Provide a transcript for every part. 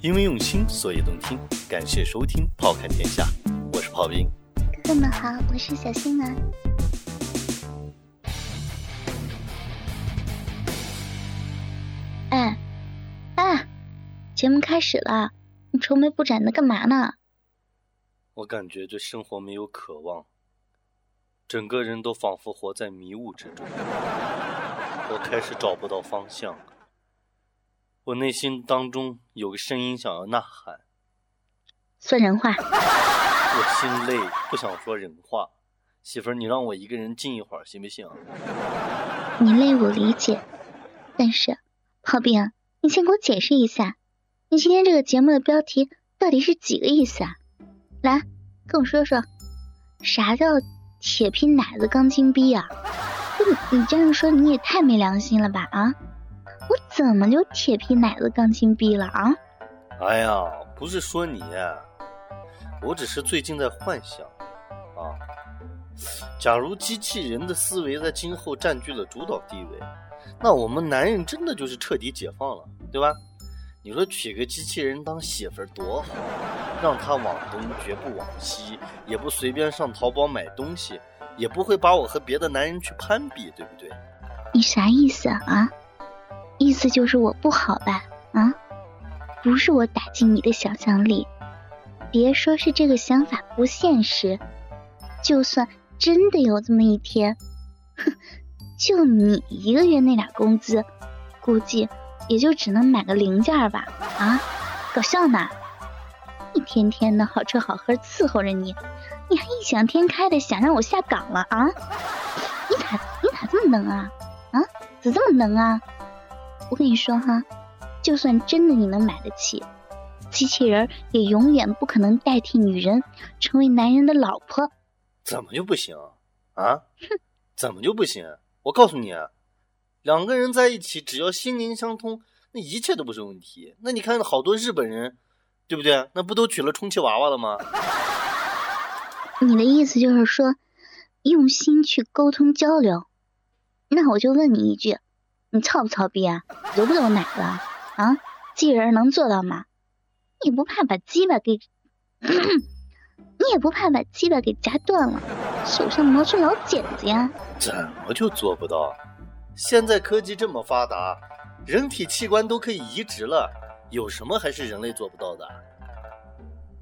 因为用心，所以动听。感谢收听《炮看天下》，我是炮兵。哥哥们好，我是小新儿。哎，哎，节目开始了，你愁眉不展的干嘛呢？我感觉对生活没有渴望，整个人都仿佛活在迷雾之中。我开始找不到方向。我内心当中有个声音想要呐喊，说人话。我心累，不想说人话。媳妇儿，你让我一个人静一会儿行不行？你累我理解，但是炮兵，你先给我解释一下，你今天这个节目的标题到底是几个意思啊？来，跟我说说，啥叫铁皮奶子钢筋逼啊？你这样说你也太没良心了吧啊！我怎么就铁皮奶子钢筋逼了啊？哎呀，不是说你，我只是最近在幻想啊。假如机器人的思维在今后占据了主导地位，那我们男人真的就是彻底解放了，对吧？你说娶个机器人当媳妇儿多好，让他往东绝不往西，也不随便上淘宝买东西，也不会把我和别的男人去攀比，对不对？你啥意思啊？意思就是我不好吧？啊？不是我打击你的想象力，别说是这个想法不现实，就算真的有这么一天，哼，就你一个月那点工资，估计也就只能买个零件吧？啊？搞笑呢？一天天的好吃好喝伺候着你，你还异想天开的想让我下岗了啊？你咋你咋这么能啊？啊？咋这么能啊？我跟你说哈，就算真的你能买得起，机器人也永远不可能代替女人成为男人的老婆。怎么就不行啊？哼，怎么就不行？我告诉你，两个人在一起，只要心灵相通，那一切都不是问题。那你看好多日本人，对不对？那不都娶了充气娃娃了吗？你的意思就是说，用心去沟通交流？那我就问你一句。你操不操逼啊？揉不揉奶了啊？机器人能做到吗？你不怕把鸡巴给，你也不怕把鸡巴给夹断了，手上磨出老茧子呀？怎么就做不到？现在科技这么发达，人体器官都可以移植了，有什么还是人类做不到的？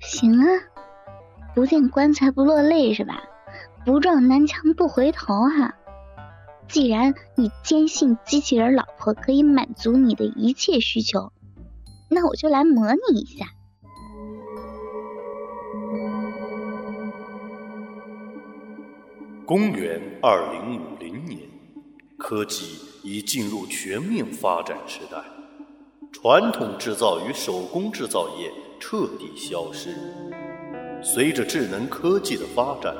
行啊，不见棺材不落泪是吧？不撞南墙不回头哈。既然你坚信机器人老婆可以满足你的一切需求，那我就来模拟一下。公元二零五零年，科技已进入全面发展时代，传统制造与手工制造业彻底消失。随着智能科技的发展。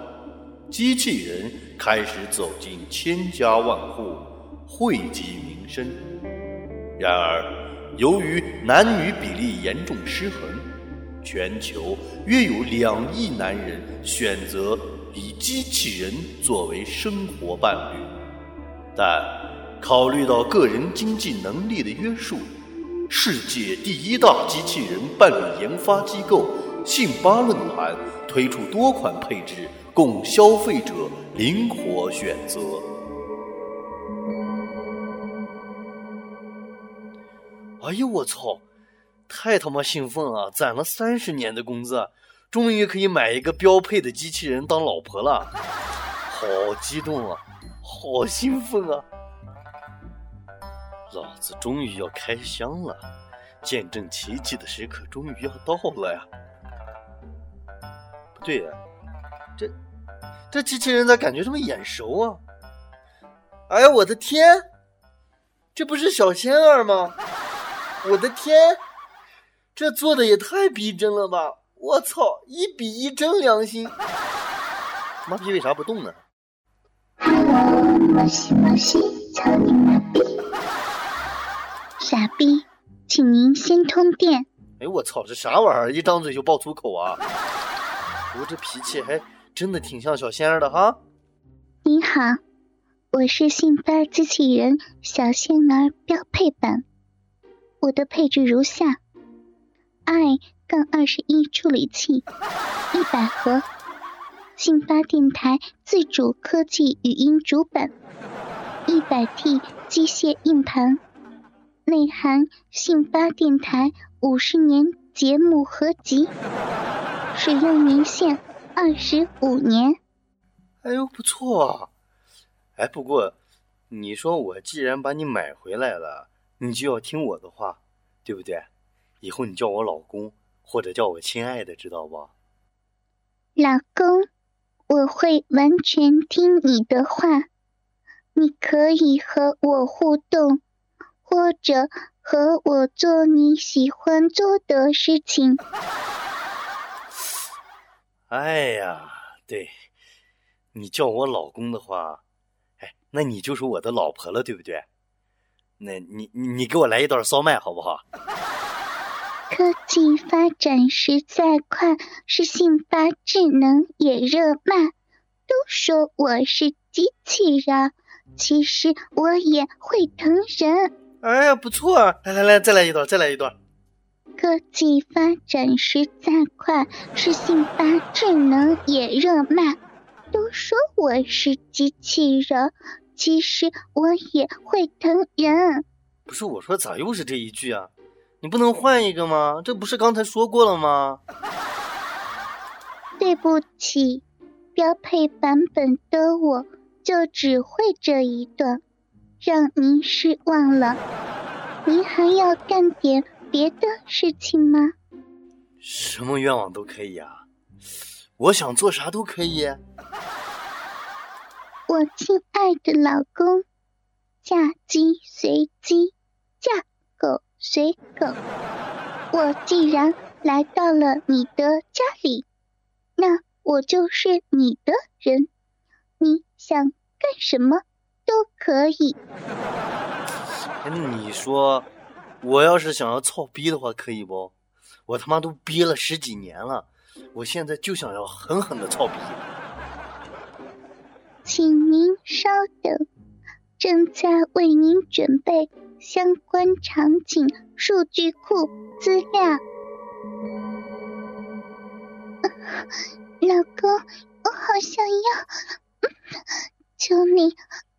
机器人开始走进千家万户，惠及民生。然而，由于男女比例严重失衡，全球约有两亿男人选择以机器人作为生活伴侣。但考虑到个人经济能力的约束，世界第一大机器人伴侣研发机构——信巴论坛推出多款配置。供消费者灵活选择。哎呦我操！太他妈兴奋了！攒了三十年的工资，终于可以买一个标配的机器人当老婆了，好激动啊！好兴奋啊！老子终于要开箱了，见证奇迹的时刻终于要到了呀！不对呀，这。这机器人咋感觉这么眼熟啊？哎呀，我的天，这不是小仙儿吗？我的天，这做的也太逼真了吧！我操，一比一真良心。妈逼，为啥不动呢？Hello，摩西摩西，操你妈逼！傻逼，请您先通电。哎，我操，这啥玩意儿？一张嘴就爆粗口啊！我这脾气还……真的挺像小仙儿的哈。你好，我是信发机器人小仙儿标配版。我的配置如下：：i 杠二十一处理器一百盒，信发电台自主科技语音主板一百 T 机械硬盘，内含信发电台五十年节目合集，使用年限二十五年。哎呦，不错啊！哎，不过你说我既然把你买回来了，你就要听我的话，对不对？以后你叫我老公，或者叫我亲爱的，知道不？老公，我会完全听你的话。你可以和我互动，或者和我做你喜欢做的事情。哎呀，对。你叫我老公的话，哎，那你就是我的老婆了，对不对？那你你给我来一段骚麦好不好？科技发展实在快，是信发智能也热卖。都说我是机器人，其实我也会疼人。哎呀，不错，来来来，再来一段，再来一段。科技发展实在快，是信发智能也热卖。都说我是机器人，其实我也会疼人。不是我说，咋又是这一句啊？你不能换一个吗？这不是刚才说过了吗？对不起，标配版本的我就只会这一段，让您失望了。您还要干点别的事情吗？什么愿望都可以啊。我想做啥都可以。我亲爱的老公，嫁鸡随鸡，嫁狗随狗。我既然来到了你的家里，那我就是你的人。你想干什么都可以。你说，我要是想要操逼的话，可以不？我他妈都憋了十几年了。我现在就想要狠狠的操逼，请您稍等，正在为您准备相关场景数据库资料。老公，我好想要，求你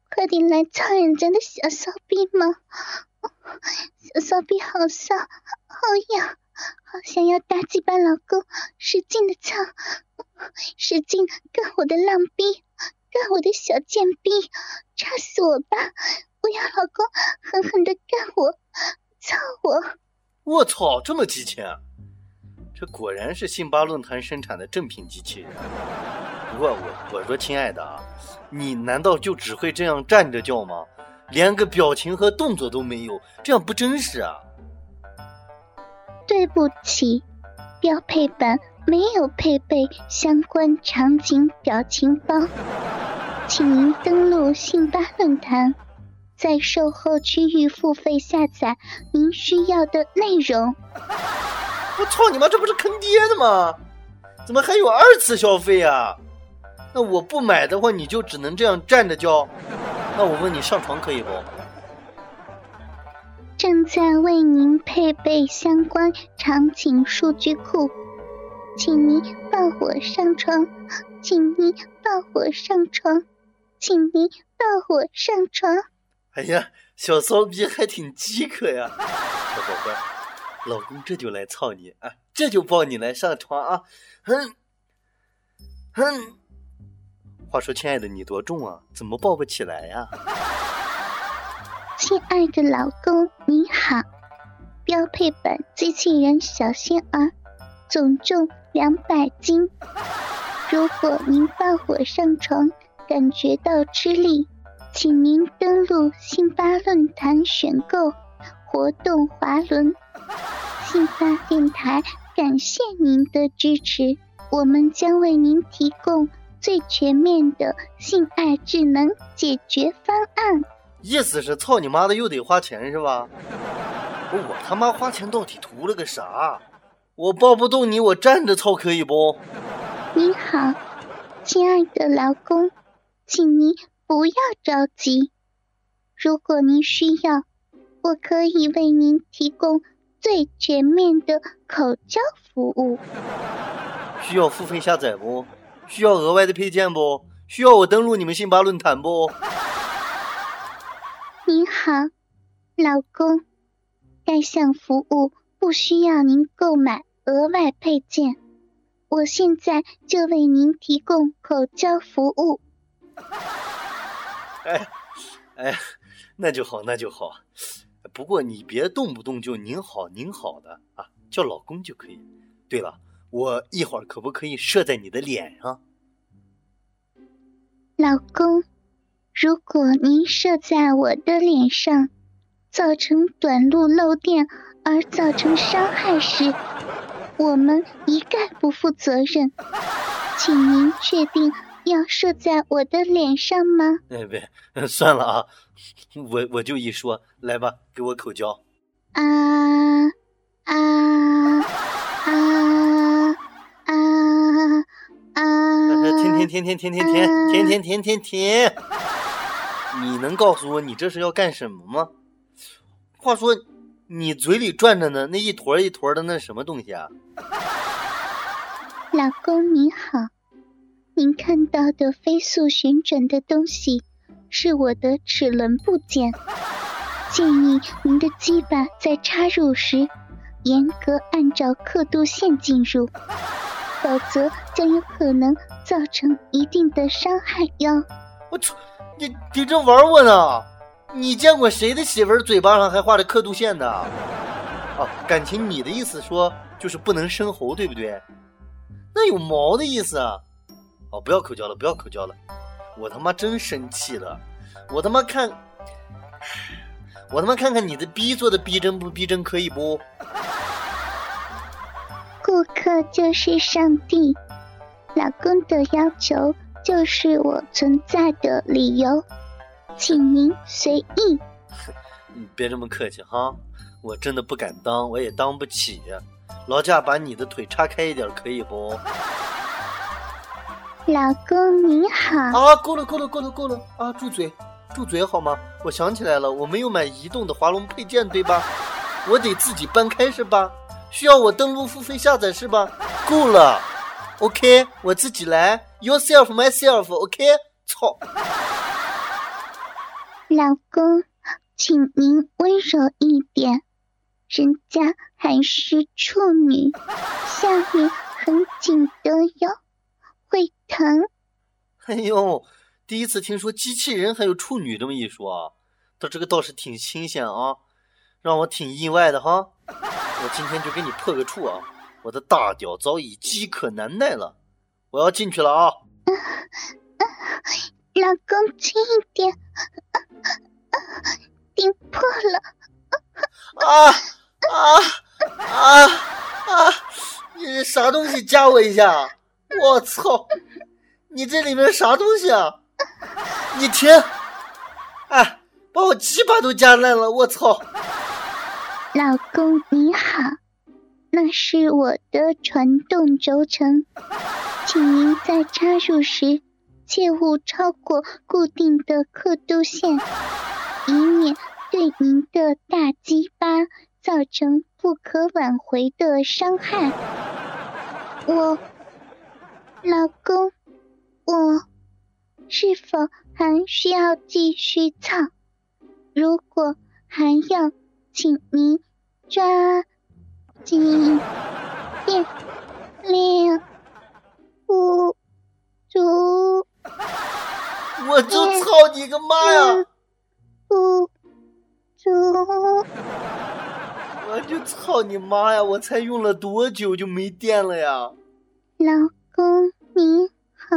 快点来操人家的小骚逼嘛！小骚逼好骚，好痒。好想要大鸡巴老公使劲的操，使劲干我的浪逼，干我的小贱逼，插死我吧！我要老公狠狠的干我，操我！我操，这么激情！这果然是辛巴论坛生产的正品机器人。不过我我说亲爱的啊，你难道就只会这样站着叫吗？连个表情和动作都没有，这样不真实啊！对不起，标配版没有配备相关场景表情包，请您登录信吧论坛，在售后区域付费下载您需要的内容。我操你妈，这不是坑爹的吗？怎么还有二次消费啊？那我不买的话，你就只能这样站着叫？那我问你，上床可以不？正在为您配备相关场景数据库，请您抱我上床，请您抱我上床，请您抱我上床。哎呀，小骚逼还挺饥渴呀，小宝贝，老公这就来操你啊，这就抱你来上床啊，哼哼。话说，亲爱的，你多重啊？怎么抱不起来呀？亲爱的老公，你好！标配版机器人小仙儿，总重两百斤。如果您放火上床感觉到吃力，请您登录信发论坛选购活动滑轮。信发电台感谢您的支持，我们将为您提供最全面的性爱智能解决方案。意思是操你妈的又得花钱是吧？不我他妈花钱到底图了个啥？我抱不动你，我站着操可以不？你好，亲爱的老公，请您不要着急。如果您需要，我可以为您提供最最全面的口交服务。需要付费下载不？需要额外的配件不？需要我登录你们辛巴论坛不？您好，老公，该项服务不需要您购买额外配件，我现在就为您提供口交服务。哎，哎，那就好，那就好。不过你别动不动就您好您好的啊，叫老公就可以。对了，我一会儿可不可以射在你的脸上？老公，如果您射在我的脸上，造成短路漏电而造成伤害时，我们一概不负责任。请您确定要射在我的脸上吗？哎，别，算了啊，我我就一说，来吧，给我口交。啊啊啊啊啊！停停停停停停停停停停停停！你能告诉我你这是要干什么吗？话说，你嘴里转着呢，那一坨一坨的那什么东西啊？老公你好，您看到的飞速旋转的东西是我的齿轮部件，建议您的鸡巴在插入时严格按照刻度线进入，否则将有可能造成一定的伤害哟。我操，你你这玩我呢？你见过谁的媳妇儿嘴巴上还画着刻度线的？哦，感情你的意思说就是不能生猴，对不对？那有毛的意思啊！哦，不要口交了，不要口交了，我他妈真生气了！我他妈看，我他妈看看你的逼做的逼真不逼真，可以不？顾客就是上帝，老公的要求就是我存在的理由，请您随意。你别这么客气哈，我真的不敢当，我也当不起。劳驾把你的腿叉开一点，可以不？老公你好。啊，够了够了够了够了啊！住嘴，住嘴好吗？我想起来了，我没有买移动的华龙配件，对吧？我得自己搬开是吧？需要我登录付费下载是吧？够了，OK，我自己来，yourself myself，OK，操！老公，请您温柔一点。人家还是处女，下面很紧的哟，会疼。哎呦，第一次听说机器人还有处女这么一说啊，他这个倒是挺新鲜啊，让我挺意外的哈。我今天就给你破个处啊，我的大屌早已饥渴难耐了，我要进去了啊。老公轻一点，顶破了。啊！啊啊啊！你这啥东西？夹我一下！我操！你这里面啥东西啊？你停！哎，把我鸡巴都夹烂了！我操！老公你好，那是我的传动轴承，请您在插入时切勿超过固定的刻度线，以免对您的大鸡巴。造成不可挽回的伤害。我老公，我是否还需要继续操？如果还要，请您抓紧点练不足。我就操你个妈呀！不足。我就操你妈呀！我才用了多久就没电了呀？老公你好，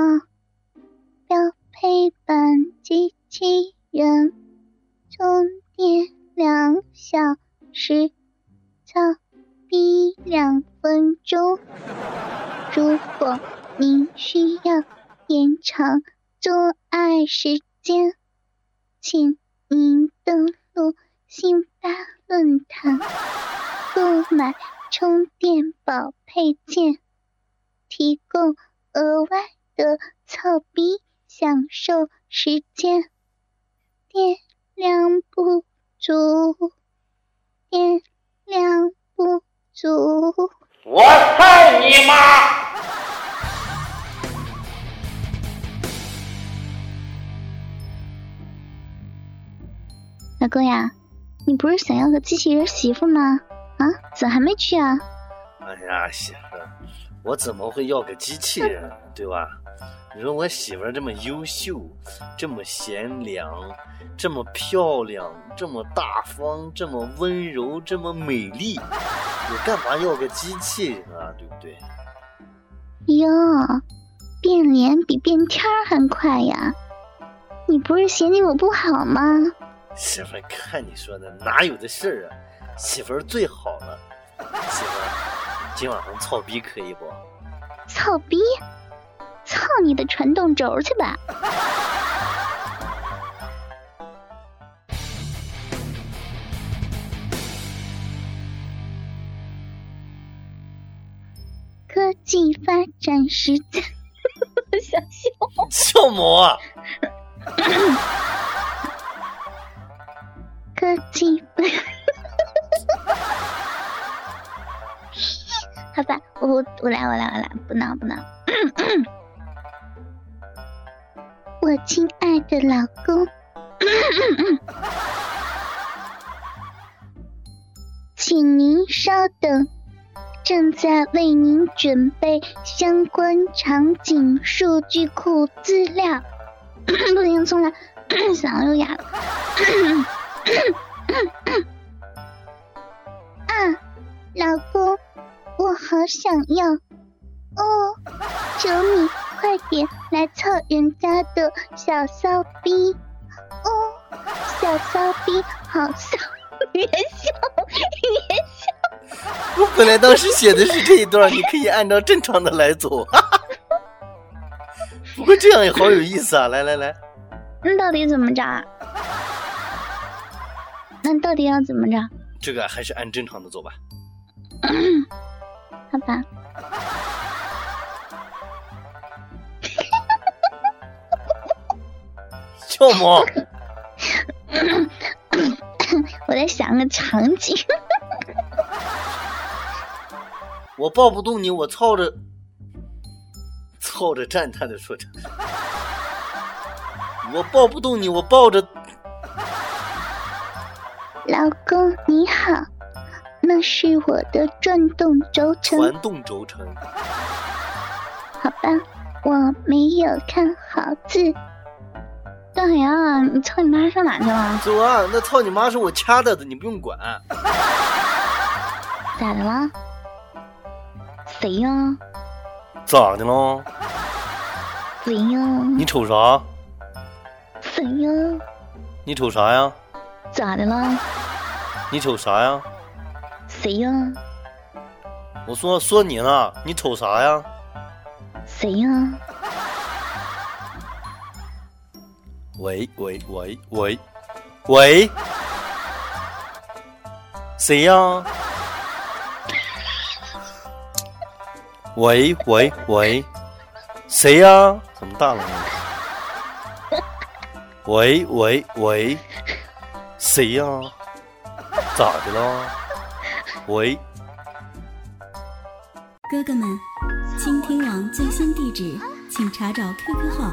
标配版机器人，充电两小时，操逼两分钟。如果您需要延长做爱时间，请您登录辛巴论坛。购买充电宝配件，提供额外的操逼享受时间。电量不足，天亮不足。我操你妈！老公呀，你不是想要个机器人媳妇吗？啊，咋还没去啊？哎呀，媳妇，我怎么会要个机器人，对吧？你说我媳妇儿这么优秀，这么贤良，这么漂亮，这么大方，这么温柔，这么美丽，我干嘛要个机器人啊？对不对？哟，变脸比变天儿还快呀！你不是嫌弃我不好吗？媳妇儿，看你说的，哪有的事儿啊？媳妇儿最好了，媳妇儿，今晚上操逼可以不？操逼！操你的传动轴去吧！科技发展时代，想笑笑魔！科技，好吧，我我来我来我来，不闹不闹。我亲爱的老公，请您稍等，正在为您准备相关场景数据库资料。不行，重来，嗓子又哑了。啊，老公，我好想要哦，求你快点来操人家的小骚逼哦，小骚逼好骚，别笑，别笑。我本来当时写的是这一段，你可以按照正常的来走。不过这样也好有意思啊！来来来，那到底怎么着？那到底要怎么着？这个还是按正常的走吧。好吧。笑么？我在想个场景。我抱不动你，我操着。操着赞叹的说着：“ 我抱不动你，我抱着。”老公你好，那是我的转动轴承。传动轴承。好吧，我没有看好字。大海啊，你操你妈上哪去了？走啊！那操你妈是我掐的，你不用管。咋的了？谁呀？咋的了？谁呀？你瞅啥？谁呀？你瞅啥呀？咋的了？你瞅啥呀？谁呀？我说说你呢，你瞅啥呀？谁呀？喂喂喂喂喂，谁呀？喂喂喂，谁呀？怎么大了？喂喂喂，谁呀？咋的了？喂，哥哥们，倾听网最新地址，请查找 QQ 号